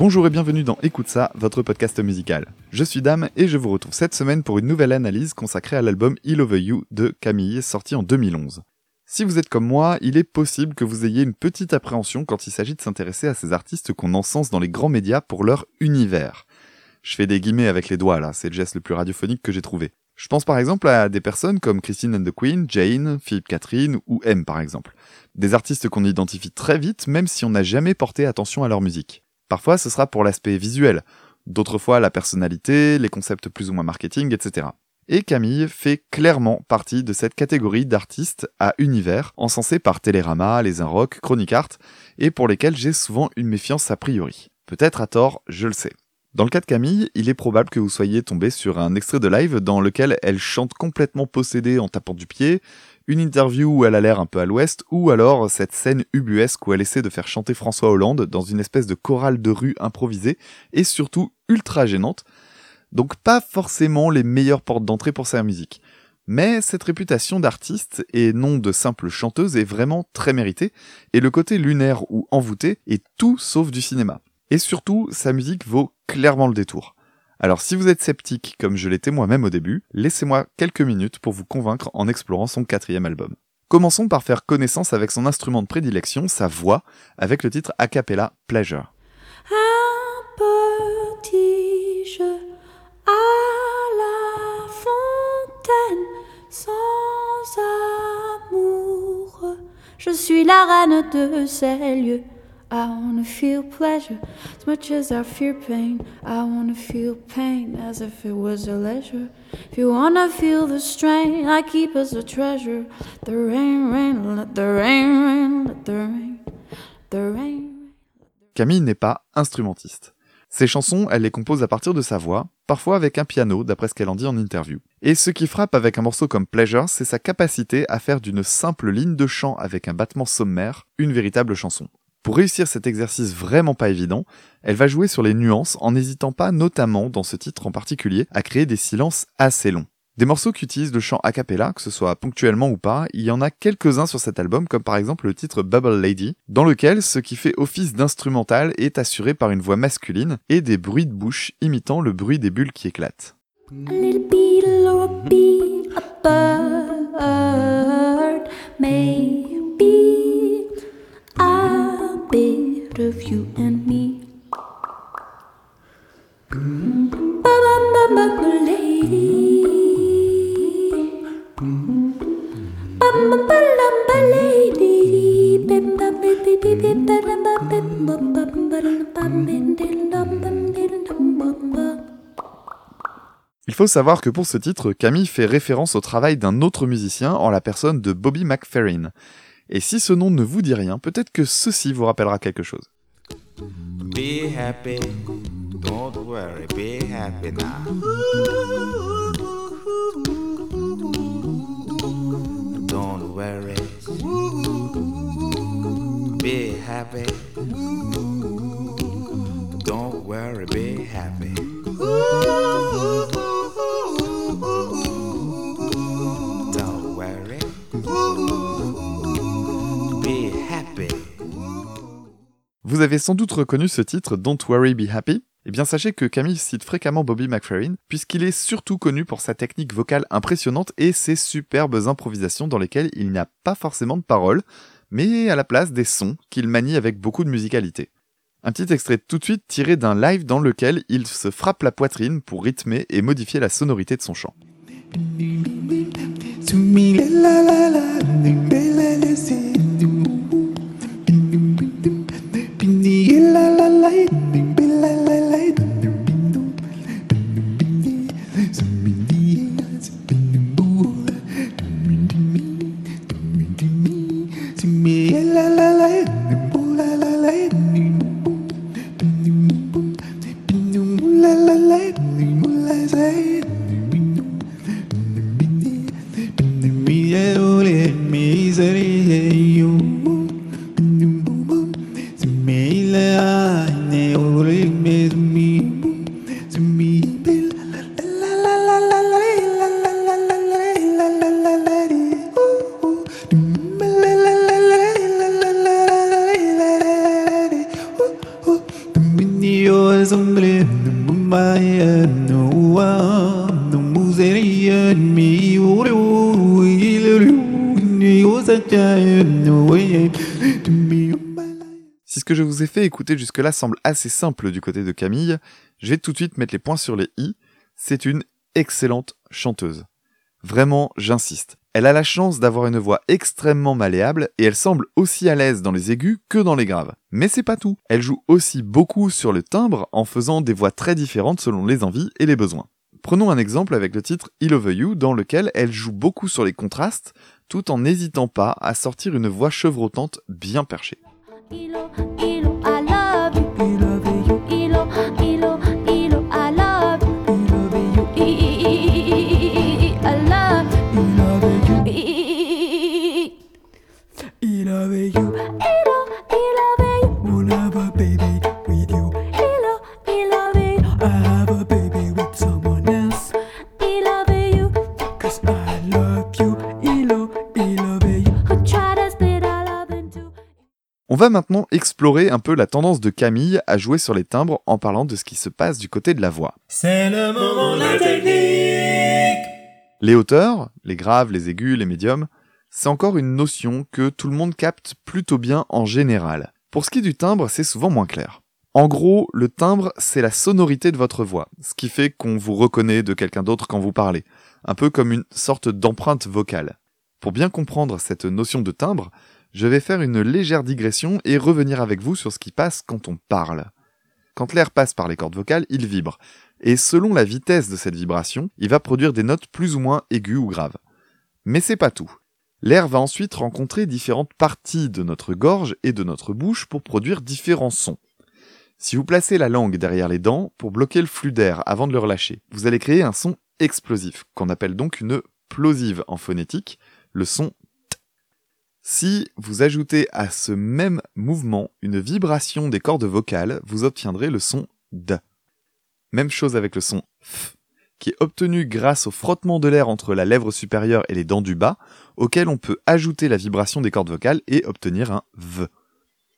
Bonjour et bienvenue dans Écoute ça, votre podcast musical. Je suis Dame et je vous retrouve cette semaine pour une nouvelle analyse consacrée à l'album Il Over You de Camille, sorti en 2011. Si vous êtes comme moi, il est possible que vous ayez une petite appréhension quand il s'agit de s'intéresser à ces artistes qu'on encense dans les grands médias pour leur univers. Je fais des guillemets avec les doigts là, c'est le geste le plus radiophonique que j'ai trouvé. Je pense par exemple à des personnes comme Christine and the Queen, Jane, Philippe Catherine ou M par exemple. Des artistes qu'on identifie très vite même si on n'a jamais porté attention à leur musique. Parfois ce sera pour l'aspect visuel, d'autres fois la personnalité, les concepts plus ou moins marketing, etc. Et Camille fait clairement partie de cette catégorie d'artistes à univers, encensés par Télérama, Les Inrocks, Chronic Art, et pour lesquels j'ai souvent une méfiance a priori. Peut-être à tort, je le sais. Dans le cas de Camille, il est probable que vous soyez tombé sur un extrait de live dans lequel elle chante complètement possédée en tapant du pied, une interview où elle a l'air un peu à l'ouest, ou alors cette scène ubuesque où elle essaie de faire chanter François Hollande dans une espèce de chorale de rue improvisée, et surtout ultra gênante, donc pas forcément les meilleures portes d'entrée pour sa musique. Mais cette réputation d'artiste et non de simple chanteuse est vraiment très méritée, et le côté lunaire ou envoûté est tout sauf du cinéma. Et surtout, sa musique vaut clairement le détour. Alors si vous êtes sceptique, comme je l'étais moi-même au début, laissez-moi quelques minutes pour vous convaincre en explorant son quatrième album. Commençons par faire connaissance avec son instrument de prédilection, sa voix, avec le titre a cappella Pleasure. I wanna feel pleasure as much as I pain. I wanna feel pain as if it was a leisure. Wanna feel the strain I keep as a treasure. The rain, rain, let the rain, rain, let the rain, the rain. Camille n'est pas instrumentiste. Ses chansons, elle les compose à partir de sa voix, parfois avec un piano, d'après ce qu'elle en dit en interview. Et ce qui frappe avec un morceau comme Pleasure, c'est sa capacité à faire d'une simple ligne de chant avec un battement sommaire une véritable chanson. Pour réussir cet exercice vraiment pas évident, elle va jouer sur les nuances en n'hésitant pas, notamment dans ce titre en particulier, à créer des silences assez longs. Des morceaux qui utilisent le chant a cappella, que ce soit ponctuellement ou pas, il y en a quelques-uns sur cet album, comme par exemple le titre Bubble Lady, dans lequel ce qui fait office d'instrumental est assuré par une voix masculine et des bruits de bouche imitant le bruit des bulles qui éclatent. Il faut savoir que pour ce titre, Camille fait référence au travail d'un autre musicien en la personne de Bobby McFerrin. Et si ce nom ne vous dit rien, peut-être que ceci vous rappellera quelque chose. Be happy, don't worry, be happy now. Don't worry, be happy. Don't worry, be happy. Vous avez sans doute reconnu ce titre Don't Worry Be Happy. Eh bien sachez que Camille cite fréquemment Bobby McFerrin, puisqu'il est surtout connu pour sa technique vocale impressionnante et ses superbes improvisations dans lesquelles il n'y a pas forcément de paroles, mais à la place des sons qu'il manie avec beaucoup de musicalité. Un petit extrait tout de suite tiré d'un live dans lequel il se frappe la poitrine pour rythmer et modifier la sonorité de son chant. the la la lightning, la la. Jusque-là semble assez simple du côté de Camille, je vais tout de suite mettre les points sur les i. C'est une excellente chanteuse. Vraiment, j'insiste. Elle a la chance d'avoir une voix extrêmement malléable et elle semble aussi à l'aise dans les aigus que dans les graves. Mais c'est pas tout. Elle joue aussi beaucoup sur le timbre en faisant des voix très différentes selon les envies et les besoins. Prenons un exemple avec le titre I Love You dans lequel elle joue beaucoup sur les contrastes tout en n'hésitant pas à sortir une voix chevrotante bien perchée. On va maintenant explorer un peu la tendance de Camille à jouer sur les timbres en parlant de ce qui se passe du côté de la voix. C'est le moment de la technique Les hauteurs, les graves, les aigus, les médiums, c'est encore une notion que tout le monde capte plutôt bien en général. Pour ce qui est du timbre, c'est souvent moins clair. En gros, le timbre, c'est la sonorité de votre voix, ce qui fait qu'on vous reconnaît de quelqu'un d'autre quand vous parlez, un peu comme une sorte d'empreinte vocale. Pour bien comprendre cette notion de timbre, je vais faire une légère digression et revenir avec vous sur ce qui passe quand on parle. Quand l'air passe par les cordes vocales, il vibre, et selon la vitesse de cette vibration, il va produire des notes plus ou moins aiguës ou graves. Mais c'est pas tout. L'air va ensuite rencontrer différentes parties de notre gorge et de notre bouche pour produire différents sons. Si vous placez la langue derrière les dents pour bloquer le flux d'air avant de le relâcher, vous allez créer un son explosif, qu'on appelle donc une plosive en phonétique, le son. Si vous ajoutez à ce même mouvement une vibration des cordes vocales, vous obtiendrez le son d. Même chose avec le son f, qui est obtenu grâce au frottement de l'air entre la lèvre supérieure et les dents du bas, auquel on peut ajouter la vibration des cordes vocales et obtenir un v.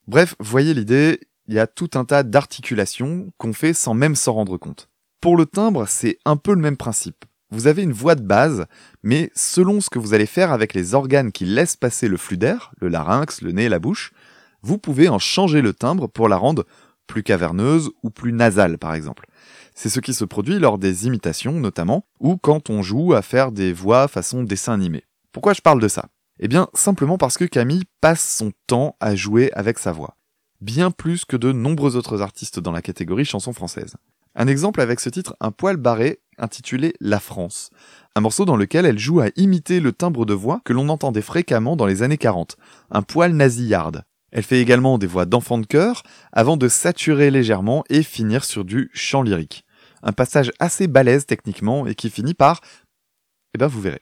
Bref, voyez l'idée, il y a tout un tas d'articulations qu'on fait sans même s'en rendre compte. Pour le timbre, c'est un peu le même principe. Vous avez une voix de base, mais selon ce que vous allez faire avec les organes qui laissent passer le flux d'air, le larynx, le nez et la bouche, vous pouvez en changer le timbre pour la rendre plus caverneuse ou plus nasale par exemple. C'est ce qui se produit lors des imitations notamment, ou quand on joue à faire des voix façon dessin animé. Pourquoi je parle de ça? Eh bien simplement parce que Camille passe son temps à jouer avec sa voix. Bien plus que de nombreux autres artistes dans la catégorie chanson française. Un exemple avec ce titre Un poil barré intitulé La France. Un morceau dans lequel elle joue à imiter le timbre de voix que l'on entendait fréquemment dans les années 40. Un poil nasillarde. Elle fait également des voix d'enfant de chœur avant de saturer légèrement et finir sur du chant lyrique. Un passage assez balèze techniquement et qui finit par... Eh ben vous verrez.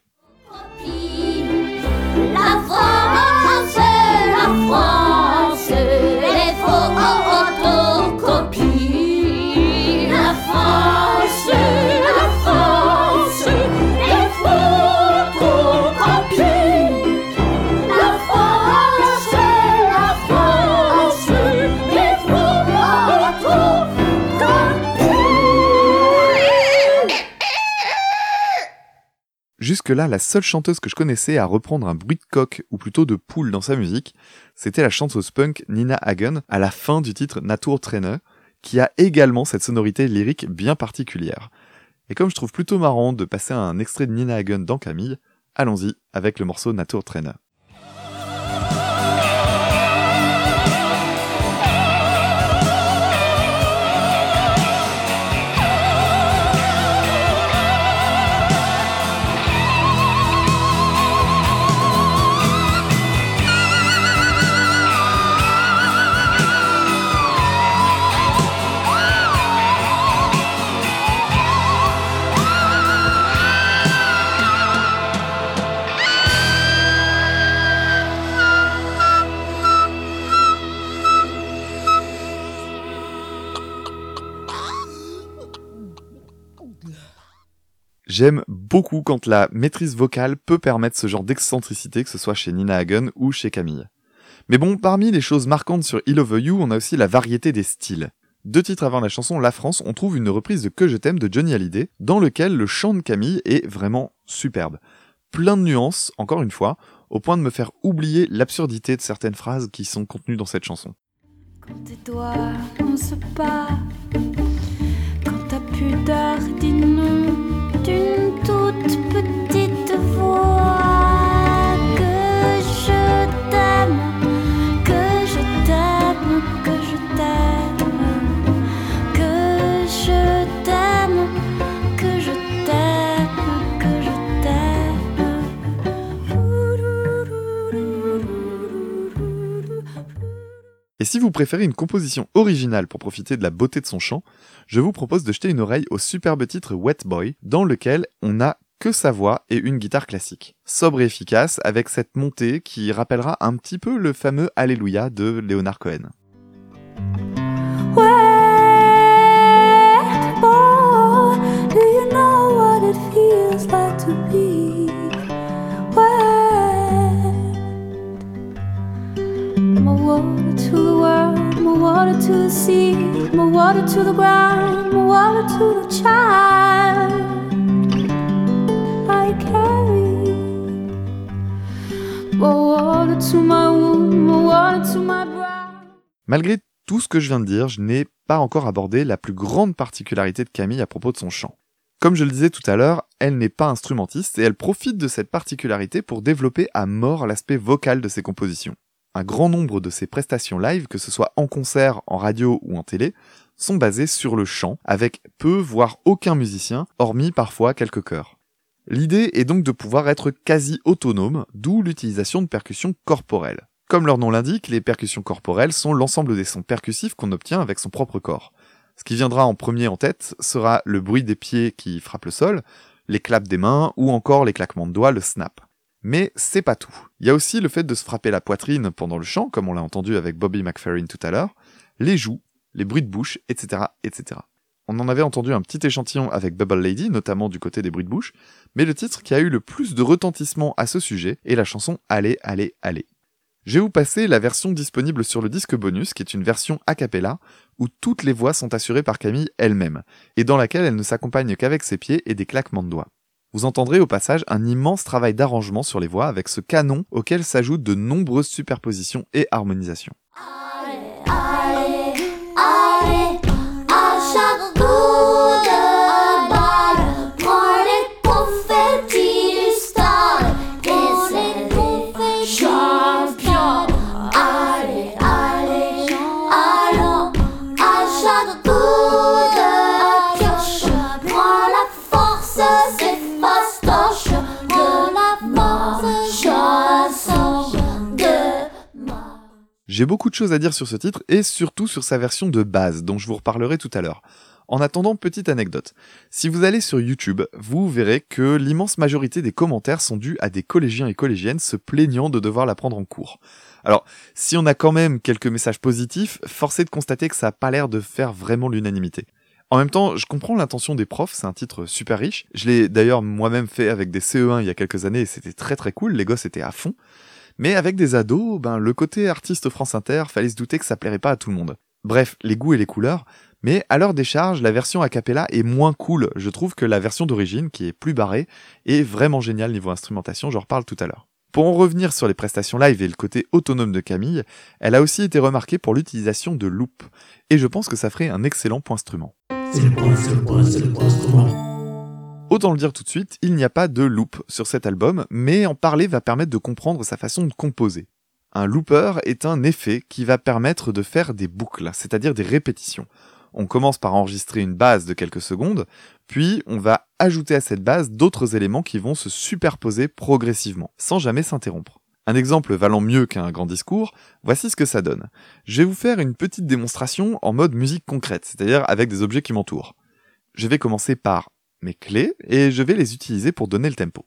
Jusque-là, la seule chanteuse que je connaissais à reprendre un bruit de coq, ou plutôt de poule dans sa musique, c'était la chanteuse punk Nina Hagen à la fin du titre Natur Trainer, qui a également cette sonorité lyrique bien particulière. Et comme je trouve plutôt marrant de passer un extrait de Nina Hagen dans Camille, allons-y avec le morceau Natur Trainer. J'aime beaucoup quand la maîtrise vocale peut permettre ce genre d'excentricité, que ce soit chez Nina Hagen ou chez Camille. Mais bon, parmi les choses marquantes sur I Love You, on a aussi la variété des styles. Deux titres avant la chanson La France, on trouve une reprise de Que je t'aime de Johnny Hallyday, dans lequel le chant de Camille est vraiment superbe. Plein de nuances, encore une fois, au point de me faire oublier l'absurdité de certaines phrases qui sont contenues dans cette chanson. D'une toute petite Et si vous préférez une composition originale pour profiter de la beauté de son chant, je vous propose de jeter une oreille au superbe titre Wet Boy, dans lequel on n'a que sa voix et une guitare classique. Sobre et efficace, avec cette montée qui rappellera un petit peu le fameux Alléluia de Leonard Cohen. Malgré tout ce que je viens de dire, je n'ai pas encore abordé la plus grande particularité de Camille à propos de son chant. Comme je le disais tout à l'heure, elle n'est pas instrumentiste et elle profite de cette particularité pour développer à mort l'aspect vocal de ses compositions. Un grand nombre de ses prestations live, que ce soit en concert, en radio ou en télé, sont basées sur le chant, avec peu voire aucun musicien, hormis parfois quelques chœurs. L'idée est donc de pouvoir être quasi autonome, d'où l'utilisation de percussions corporelles. Comme leur nom l'indique, les percussions corporelles sont l'ensemble des sons percussifs qu'on obtient avec son propre corps. Ce qui viendra en premier en tête sera le bruit des pieds qui frappent le sol, les claps des mains ou encore les claquements de doigts, le snap. Mais c'est pas tout. Il y a aussi le fait de se frapper la poitrine pendant le chant, comme on l'a entendu avec Bobby McFerrin tout à l'heure, les joues, les bruits de bouche, etc., etc. On en avait entendu un petit échantillon avec Bubble Lady, notamment du côté des bruits de bouche, mais le titre qui a eu le plus de retentissement à ce sujet est la chanson Allez, allez, allez. Je vais vous passer la version disponible sur le disque bonus, qui est une version a cappella, où toutes les voix sont assurées par Camille elle-même, et dans laquelle elle ne s'accompagne qu'avec ses pieds et des claquements de doigts. Vous entendrez au passage un immense travail d'arrangement sur les voix avec ce canon auquel s'ajoutent de nombreuses superpositions et harmonisations. J'ai beaucoup de choses à dire sur ce titre et surtout sur sa version de base dont je vous reparlerai tout à l'heure. En attendant, petite anecdote. Si vous allez sur YouTube, vous verrez que l'immense majorité des commentaires sont dus à des collégiens et collégiennes se plaignant de devoir la prendre en cours. Alors, si on a quand même quelques messages positifs, force est de constater que ça n'a pas l'air de faire vraiment l'unanimité. En même temps, je comprends l'intention des profs, c'est un titre super riche. Je l'ai d'ailleurs moi-même fait avec des CE1 il y a quelques années et c'était très très cool, les gosses étaient à fond. Mais avec des ados, ben, le côté artiste France Inter, fallait se douter que ça plairait pas à tout le monde. Bref, les goûts et les couleurs, mais à leur décharge, la version a cappella est moins cool, je trouve, que la version d'origine, qui est plus barrée, et vraiment géniale niveau instrumentation, j'en reparle tout à l'heure. Pour en revenir sur les prestations live et le côté autonome de Camille, elle a aussi été remarquée pour l'utilisation de loop, et je pense que ça ferait un excellent point point instrument. Autant le dire tout de suite, il n'y a pas de loop sur cet album, mais en parler va permettre de comprendre sa façon de composer. Un looper est un effet qui va permettre de faire des boucles, c'est-à-dire des répétitions. On commence par enregistrer une base de quelques secondes, puis on va ajouter à cette base d'autres éléments qui vont se superposer progressivement, sans jamais s'interrompre. Un exemple valant mieux qu'un grand discours, voici ce que ça donne. Je vais vous faire une petite démonstration en mode musique concrète, c'est-à-dire avec des objets qui m'entourent. Je vais commencer par mes clés et je vais les utiliser pour donner le tempo.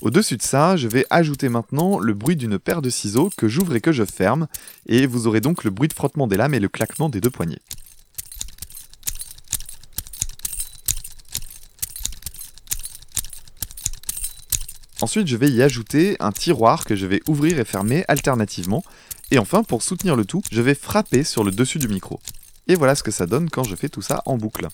Au-dessus de ça, je vais ajouter maintenant le bruit d'une paire de ciseaux que j'ouvre et que je ferme, et vous aurez donc le bruit de frottement des lames et le claquement des deux poignets. Ensuite, je vais y ajouter un tiroir que je vais ouvrir et fermer alternativement. Et enfin, pour soutenir le tout, je vais frapper sur le dessus du micro. Et voilà ce que ça donne quand je fais tout ça en boucle.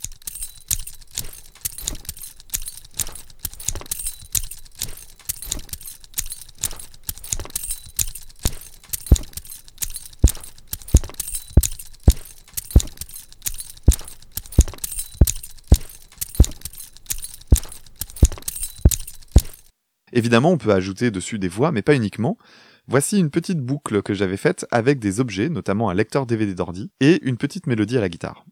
Évidemment, on peut ajouter dessus des voix, mais pas uniquement. Voici une petite boucle que j'avais faite avec des objets, notamment un lecteur DVD d'ordi, et une petite mélodie à la guitare.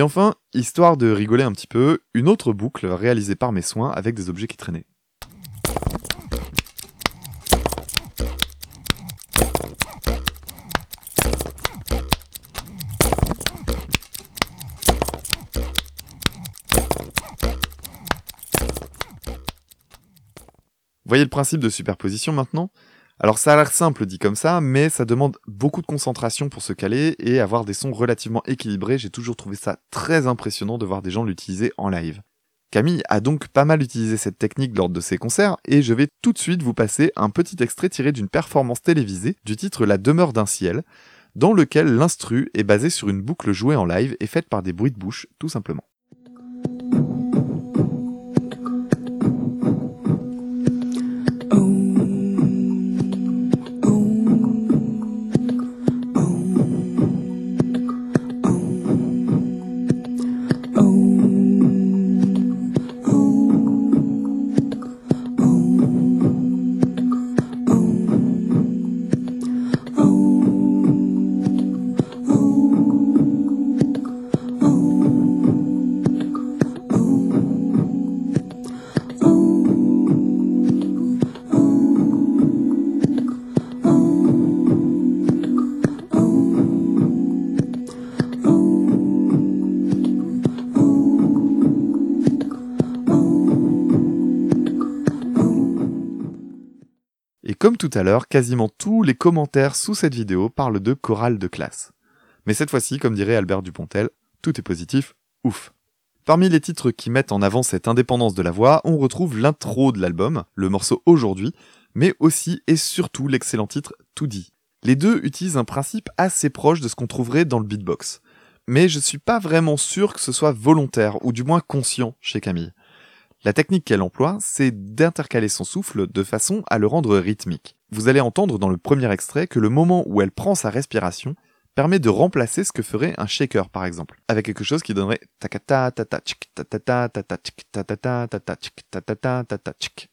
Et enfin, histoire de rigoler un petit peu, une autre boucle réalisée par mes soins avec des objets qui traînaient. Voyez le principe de superposition maintenant? Alors ça a l'air simple dit comme ça, mais ça demande beaucoup de concentration pour se caler et avoir des sons relativement équilibrés. J'ai toujours trouvé ça très impressionnant de voir des gens l'utiliser en live. Camille a donc pas mal utilisé cette technique lors de ses concerts et je vais tout de suite vous passer un petit extrait tiré d'une performance télévisée du titre La demeure d'un ciel, dans lequel l'instru est basé sur une boucle jouée en live et faite par des bruits de bouche tout simplement. Comme tout à l'heure, quasiment tous les commentaires sous cette vidéo parlent de chorale de classe. Mais cette fois-ci, comme dirait Albert Dupontel, tout est positif, ouf. Parmi les titres qui mettent en avant cette indépendance de la voix, on retrouve l'intro de l'album, le morceau Aujourd'hui, mais aussi et surtout l'excellent titre Tout dit. Les deux utilisent un principe assez proche de ce qu'on trouverait dans le beatbox. Mais je suis pas vraiment sûr que ce soit volontaire, ou du moins conscient chez Camille. La technique qu'elle emploie, c'est d'intercaler son souffle de façon à le rendre rythmique. Vous allez entendre dans le premier extrait que le moment où elle prend sa respiration permet de remplacer ce que ferait un shaker par exemple, avec quelque chose qui donnerait takata tata tata tata tata tchik.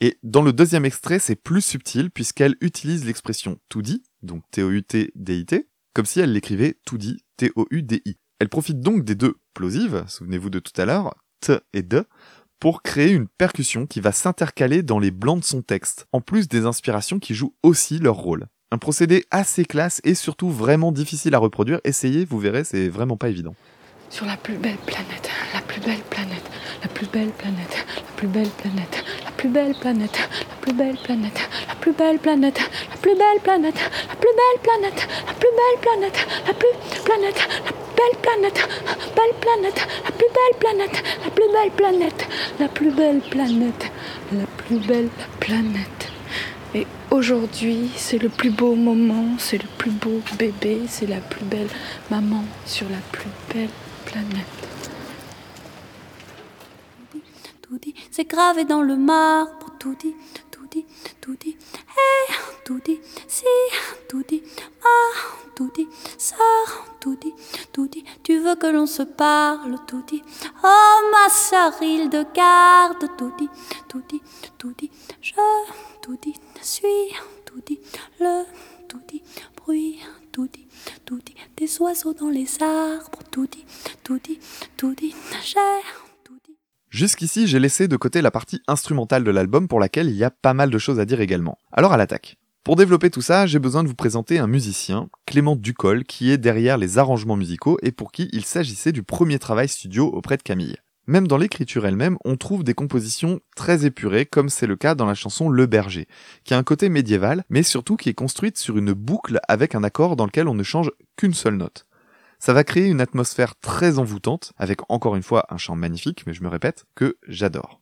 Et dans le deuxième extrait, c'est plus subtil puisqu'elle utilise l'expression tout dit, donc T-O-U-T-D-I-T, comme si elle l'écrivait tout dit, T-O-U-D-I. Elle profite donc des deux plosives, souvenez-vous de tout à l'heure, T et D, pour créer une percussion qui va s'intercaler dans les blancs de son texte, en plus des inspirations qui jouent aussi leur rôle. Un procédé assez classe et surtout vraiment difficile à reproduire. Essayez, vous verrez, c'est vraiment pas évident. Sur la plus belle planète, la plus belle planète, la plus belle planète, la plus belle planète, la plus belle planète, la plus belle planète, la plus belle planète, la plus belle planète, la plus belle planète, la plus belle planète, la plus planète, la belle planète, belle planète, la plus belle planète, la plus belle planète, la plus belle planète, la plus belle planète. Et aujourd'hui, c'est le plus beau moment, c'est le plus beau bébé, c'est la plus belle maman sur la plus belle planète. tout dit, c'est gravé dans le marbre, tout dit, tout dit, tout dit, hé, tout dit, si, tout dit, ah, tout dit, ça, tout dit, tout dit, tu veux que l'on se parle, tout dit, oh ma il de garde, tout dit, tout dit, tout dit, je, tout dit, suis, tout dit, le, tout dit, bruit, tout dit, tout dit, des oiseaux dans les arbres. Tout dit, tout dit, tout dit, j'ai. Jusqu'ici, j'ai laissé de côté la partie instrumentale de l'album pour laquelle il y a pas mal de choses à dire également. Alors à l'attaque. Pour développer tout ça, j'ai besoin de vous présenter un musicien, Clément Ducol, qui est derrière les arrangements musicaux et pour qui il s'agissait du premier travail studio auprès de Camille. Même dans l'écriture elle-même, on trouve des compositions très épurées, comme c'est le cas dans la chanson Le Berger, qui a un côté médiéval, mais surtout qui est construite sur une boucle avec un accord dans lequel on ne change qu'une seule note. Ça va créer une atmosphère très envoûtante, avec encore une fois un chant magnifique, mais je me répète, que j'adore.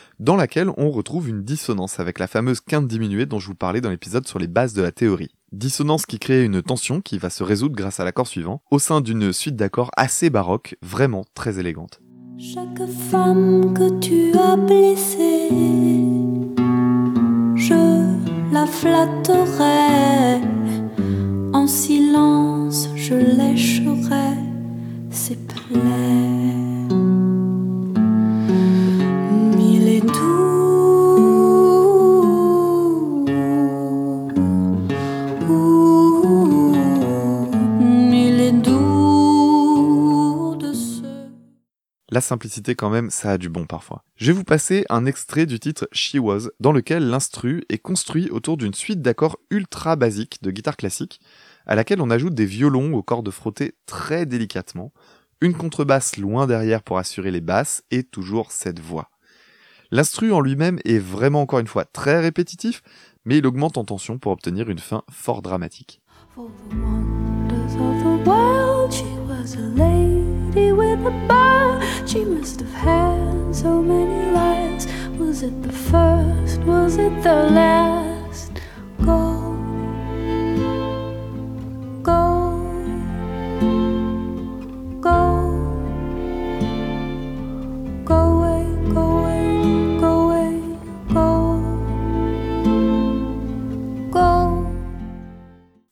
dans laquelle on retrouve une dissonance avec la fameuse quinte diminuée dont je vous parlais dans l'épisode sur les bases de la théorie. Dissonance qui crée une tension qui va se résoudre grâce à l'accord suivant, au sein d'une suite d'accords assez baroque, vraiment très élégante. Chaque femme que tu as blessée, je la flatterai. En silence, je lécherai ses. La simplicité quand même, ça a du bon parfois. Je vais vous passer un extrait du titre She Was, dans lequel l'instru est construit autour d'une suite d'accords ultra basiques de guitare classique, à laquelle on ajoute des violons aux cordes frottées très délicatement, une contrebasse loin derrière pour assurer les basses, et toujours cette voix. L'instru en lui-même est vraiment encore une fois très répétitif, mais il augmente en tension pour obtenir une fin fort dramatique. The wonders of the world, she was a lady with a bow. She must have had so many lives. Was it the first? Was it the last?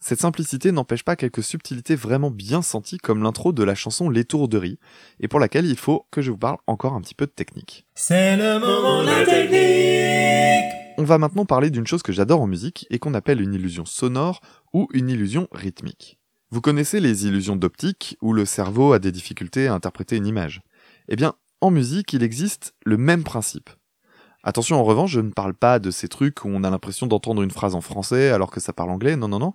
Cette simplicité n'empêche pas quelques subtilités vraiment bien senties comme l'intro de la chanson L'étourderie, et pour laquelle il faut que je vous parle encore un petit peu de technique. C'est le moment de la technique. On va maintenant parler d'une chose que j'adore en musique et qu'on appelle une illusion sonore ou une illusion rythmique. Vous connaissez les illusions d'optique où le cerveau a des difficultés à interpréter une image. Eh bien, en musique, il existe le même principe. Attention en revanche, je ne parle pas de ces trucs où on a l'impression d'entendre une phrase en français alors que ça parle anglais, non non non.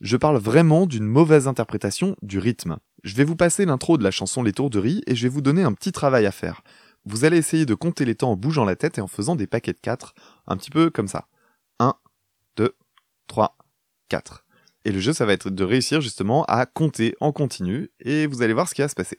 Je parle vraiment d'une mauvaise interprétation du rythme. Je vais vous passer l'intro de la chanson L'étourderie et je vais vous donner un petit travail à faire. Vous allez essayer de compter les temps en bougeant la tête et en faisant des paquets de 4, un petit peu comme ça. 1, 2, 3, 4. Et le jeu, ça va être de réussir justement à compter en continu et vous allez voir ce qui va se passer.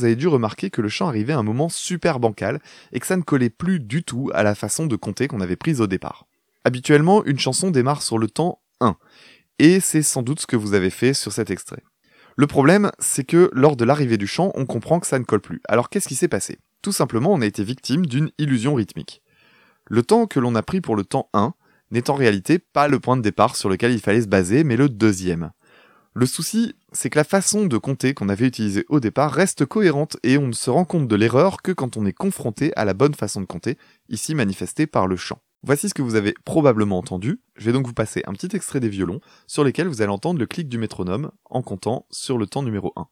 Vous avez dû remarquer que le chant arrivait à un moment super bancal et que ça ne collait plus du tout à la façon de compter qu'on avait prise au départ. Habituellement, une chanson démarre sur le temps 1, et c'est sans doute ce que vous avez fait sur cet extrait. Le problème, c'est que lors de l'arrivée du chant, on comprend que ça ne colle plus. Alors qu'est-ce qui s'est passé? Tout simplement, on a été victime d'une illusion rythmique. Le temps que l'on a pris pour le temps 1 n'est en réalité pas le point de départ sur lequel il fallait se baser, mais le deuxième. Le souci, c'est que la façon de compter qu'on avait utilisée au départ reste cohérente et on ne se rend compte de l'erreur que quand on est confronté à la bonne façon de compter, ici manifestée par le chant. Voici ce que vous avez probablement entendu. Je vais donc vous passer un petit extrait des violons sur lesquels vous allez entendre le clic du métronome en comptant sur le temps numéro 1.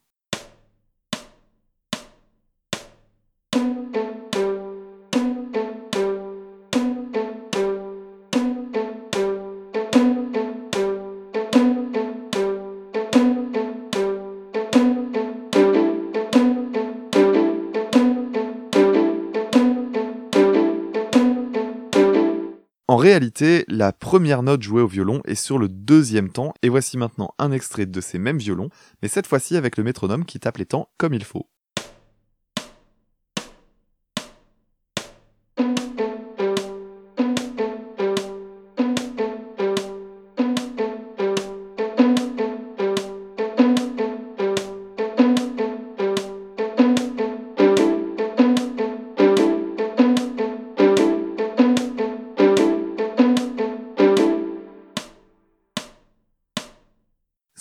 Réalité, la première note jouée au violon est sur le deuxième temps, et voici maintenant un extrait de ces mêmes violons, mais cette fois-ci avec le métronome qui tape les temps comme il faut.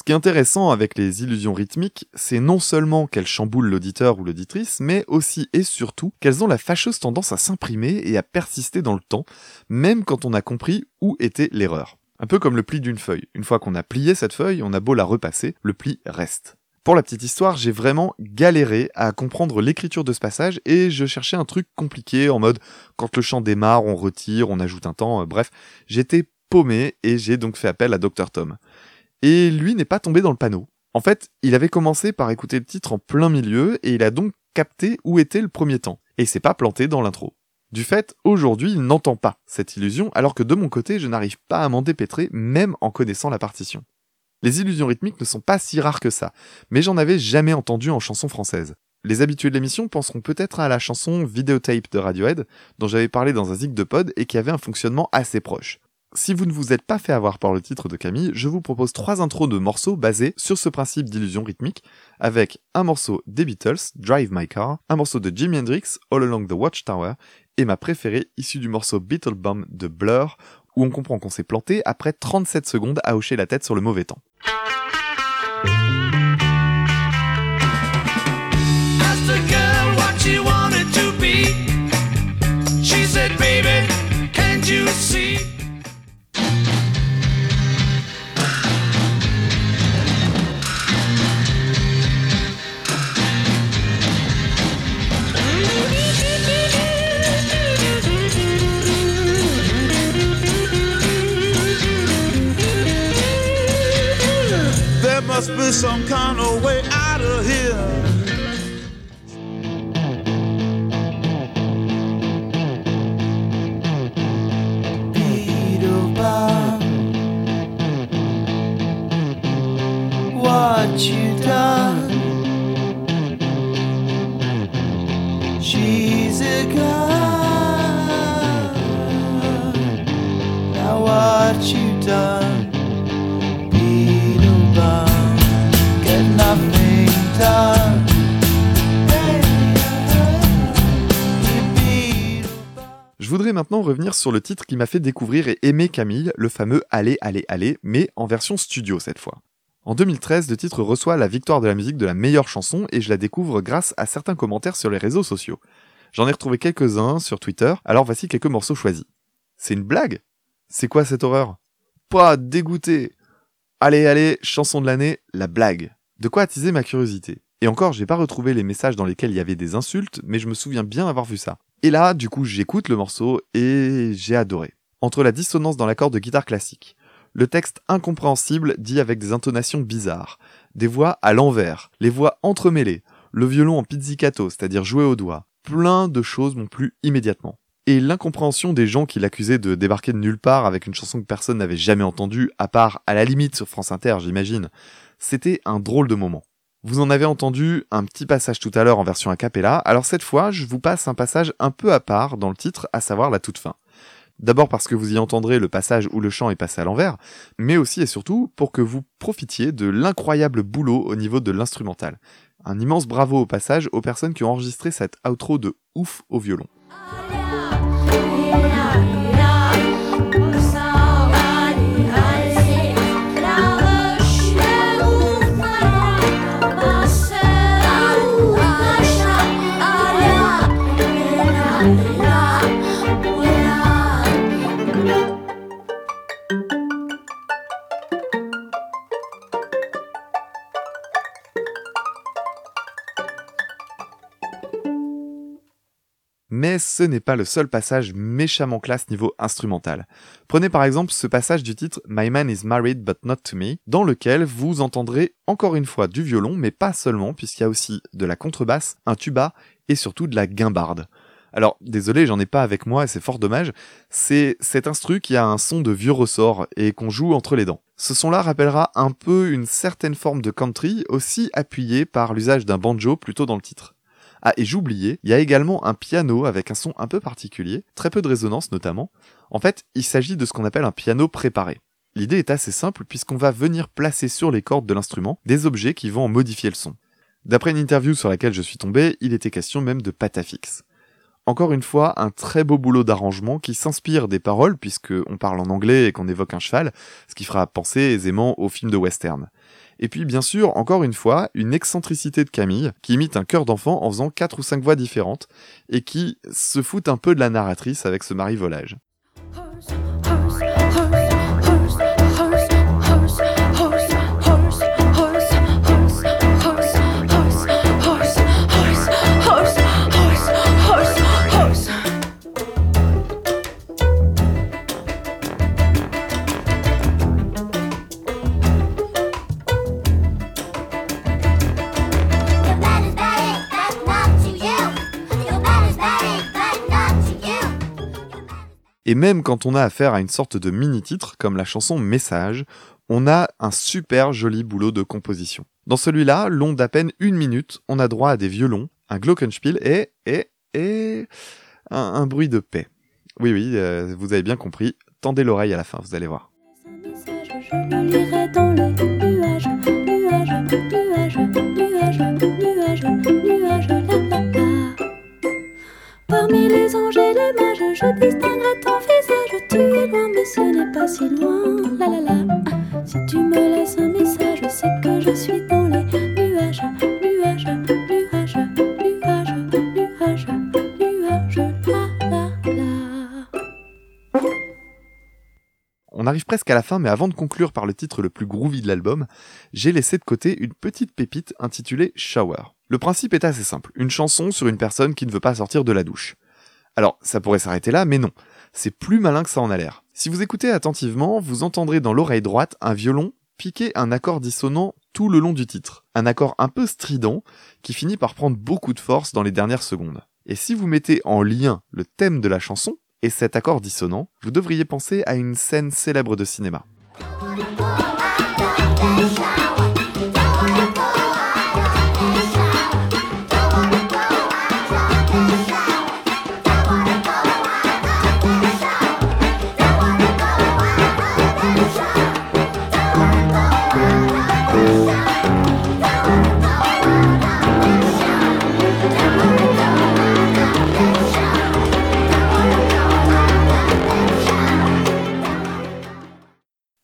Qui est intéressant avec les illusions rythmiques, c'est non seulement qu'elles chamboulent l'auditeur ou l'auditrice, mais aussi et surtout qu'elles ont la fâcheuse tendance à s'imprimer et à persister dans le temps, même quand on a compris où était l'erreur. Un peu comme le pli d'une feuille. Une fois qu'on a plié cette feuille, on a beau la repasser, le pli reste. Pour la petite histoire, j'ai vraiment galéré à comprendre l'écriture de ce passage et je cherchais un truc compliqué en mode quand le chant démarre, on retire, on ajoute un temps, euh, bref, j'étais paumé et j'ai donc fait appel à Dr Tom. Et lui n'est pas tombé dans le panneau. En fait, il avait commencé par écouter le titre en plein milieu et il a donc capté où était le premier temps. Et il s'est pas planté dans l'intro. Du fait, aujourd'hui, il n'entend pas cette illusion, alors que de mon côté, je n'arrive pas à m'en dépêtrer, même en connaissant la partition. Les illusions rythmiques ne sont pas si rares que ça, mais j'en avais jamais entendu en chanson française. Les habitués de l'émission penseront peut-être à la chanson Videotape de Radiohead, dont j'avais parlé dans un zig de pod et qui avait un fonctionnement assez proche. Si vous ne vous êtes pas fait avoir par le titre de Camille, je vous propose trois intros de morceaux basés sur ce principe d'illusion rythmique, avec un morceau des Beatles, Drive My Car, un morceau de Jimi Hendrix, All Along the Watchtower, et ma préférée issue du morceau Beatle Bomb de Blur, où on comprend qu'on s'est planté après 37 secondes à hocher la tête sur le mauvais temps. There some kind of way out of here. What you done? She's a gun. Now what you done? Je voudrais maintenant revenir sur le titre qui m'a fait découvrir et aimer Camille, le fameux Allez, allez, allez, mais en version studio cette fois. En 2013, le titre reçoit la victoire de la musique de la meilleure chanson et je la découvre grâce à certains commentaires sur les réseaux sociaux. J'en ai retrouvé quelques-uns sur Twitter, alors voici quelques morceaux choisis. C'est une blague? C'est quoi cette horreur? Pas dégoûté Allez, allez, chanson de l'année, la blague. De quoi attiser ma curiosité. Et encore, j'ai pas retrouvé les messages dans lesquels il y avait des insultes, mais je me souviens bien avoir vu ça. Et là, du coup, j'écoute le morceau et j'ai adoré. Entre la dissonance dans l'accord de guitare classique, le texte incompréhensible dit avec des intonations bizarres, des voix à l'envers, les voix entremêlées, le violon en pizzicato, c'est-à-dire joué au doigt, plein de choses m'ont plu immédiatement. Et l'incompréhension des gens qui l'accusaient de débarquer de nulle part avec une chanson que personne n'avait jamais entendue, à part à la limite sur France Inter, j'imagine, c'était un drôle de moment. Vous en avez entendu un petit passage tout à l'heure en version a cappella, alors cette fois, je vous passe un passage un peu à part dans le titre, à savoir la toute fin. D'abord parce que vous y entendrez le passage où le chant est passé à l'envers, mais aussi et surtout pour que vous profitiez de l'incroyable boulot au niveau de l'instrumental. Un immense bravo au passage aux personnes qui ont enregistré cette outro de ouf au violon. Mais ce n'est pas le seul passage méchamment classe niveau instrumental. Prenez par exemple ce passage du titre My Man is Married but Not to Me, dans lequel vous entendrez encore une fois du violon, mais pas seulement, puisqu'il y a aussi de la contrebasse, un tuba et surtout de la guimbarde. Alors, désolé, j'en ai pas avec moi et c'est fort dommage, c'est cet instru qui a un son de vieux ressort et qu'on joue entre les dents. Ce son-là rappellera un peu une certaine forme de country, aussi appuyé par l'usage d'un banjo plutôt dans le titre. Ah, et j'oubliais, il y a également un piano avec un son un peu particulier, très peu de résonance notamment. En fait, il s'agit de ce qu'on appelle un piano préparé. L'idée est assez simple puisqu'on va venir placer sur les cordes de l'instrument des objets qui vont en modifier le son. D'après une interview sur laquelle je suis tombé, il était question même de patafix. Encore une fois, un très beau boulot d'arrangement qui s'inspire des paroles puisque on parle en anglais et qu'on évoque un cheval, ce qui fera penser aisément au film de western. Et puis bien sûr, encore une fois, une excentricité de Camille, qui imite un chœur d'enfant en faisant quatre ou cinq voix différentes, et qui se fout un peu de la narratrice avec ce marivolage. Et même quand on a affaire à une sorte de mini-titre, comme la chanson Message, on a un super joli boulot de composition. Dans celui-là, long d'à peine une minute, on a droit à des violons, un glockenspiel et, et, et, un, bruit de paix. Oui, oui, euh, vous avez bien compris. Tendez l'oreille à la fin, vous allez voir. On arrive presque à la fin, mais avant de conclure par le titre le plus groovy de l'album, j'ai laissé de côté une petite pépite intitulée Shower. Le principe est assez simple, une chanson sur une personne qui ne veut pas sortir de la douche. Alors, ça pourrait s'arrêter là, mais non. C'est plus malin que ça en a l'air. Si vous écoutez attentivement, vous entendrez dans l'oreille droite un violon piquer un accord dissonant tout le long du titre. Un accord un peu strident qui finit par prendre beaucoup de force dans les dernières secondes. Et si vous mettez en lien le thème de la chanson et cet accord dissonant, vous devriez penser à une scène célèbre de cinéma.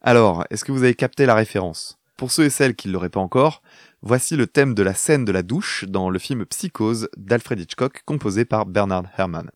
Alors, est-ce que vous avez capté la référence? Pour ceux et celles qui ne l'auraient pas encore, voici le thème de la scène de la douche dans le film Psychose d'Alfred Hitchcock composé par Bernard Herrmann.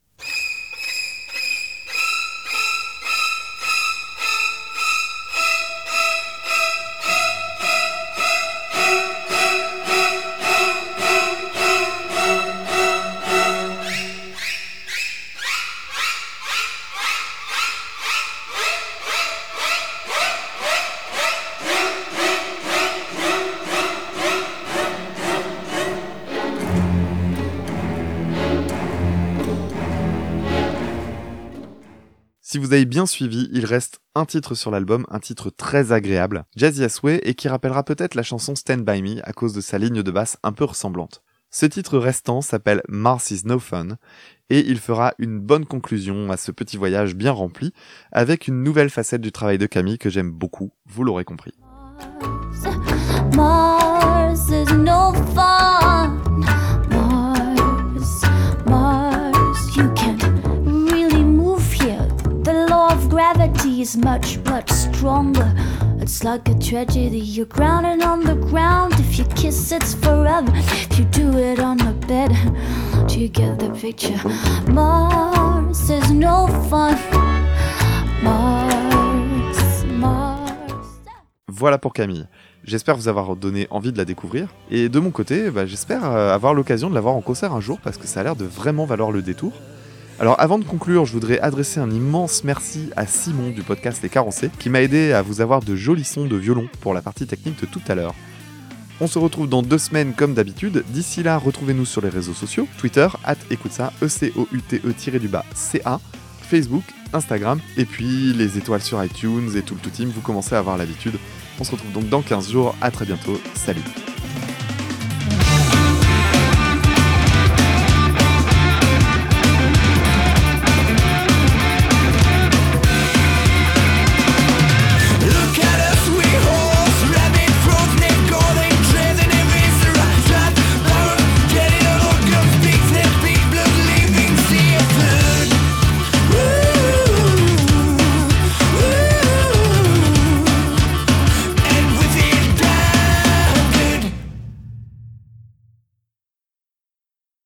Vous avez bien suivi, il reste un titre sur l'album, un titre très agréable, Jazzy As Way, et qui rappellera peut-être la chanson Stand By Me à cause de sa ligne de basse un peu ressemblante. Ce titre restant s'appelle Mars is No Fun, et il fera une bonne conclusion à ce petit voyage bien rempli, avec une nouvelle facette du travail de Camille que j'aime beaucoup, vous l'aurez compris. Is much, much stronger. It's like a tragedy. You're grounded on the ground. If you kiss, it's forever. If you do it on the bed, do you get the picture? Mars is no fun. Mars, Mars. Voilà pour Camille. J'espère vous avoir donné envie de la découvrir. Et de mon côté, bah, j'espère euh, avoir l'occasion de la voir en concert un jour parce que ça a l'air de vraiment valoir le détour. Alors avant de conclure, je voudrais adresser un immense merci à Simon du podcast Les Carencés qui m'a aidé à vous avoir de jolis sons de violon pour la partie technique de tout à l'heure. On se retrouve dans deux semaines comme d'habitude. D'ici là, retrouvez-nous sur les réseaux sociaux Twitter, at écoute ça, E-C-O-U-T-E-du-bas C-A, Facebook, Instagram, et puis les étoiles sur iTunes et tout le tout team, vous commencez à avoir l'habitude. On se retrouve donc dans 15 jours, à très bientôt, salut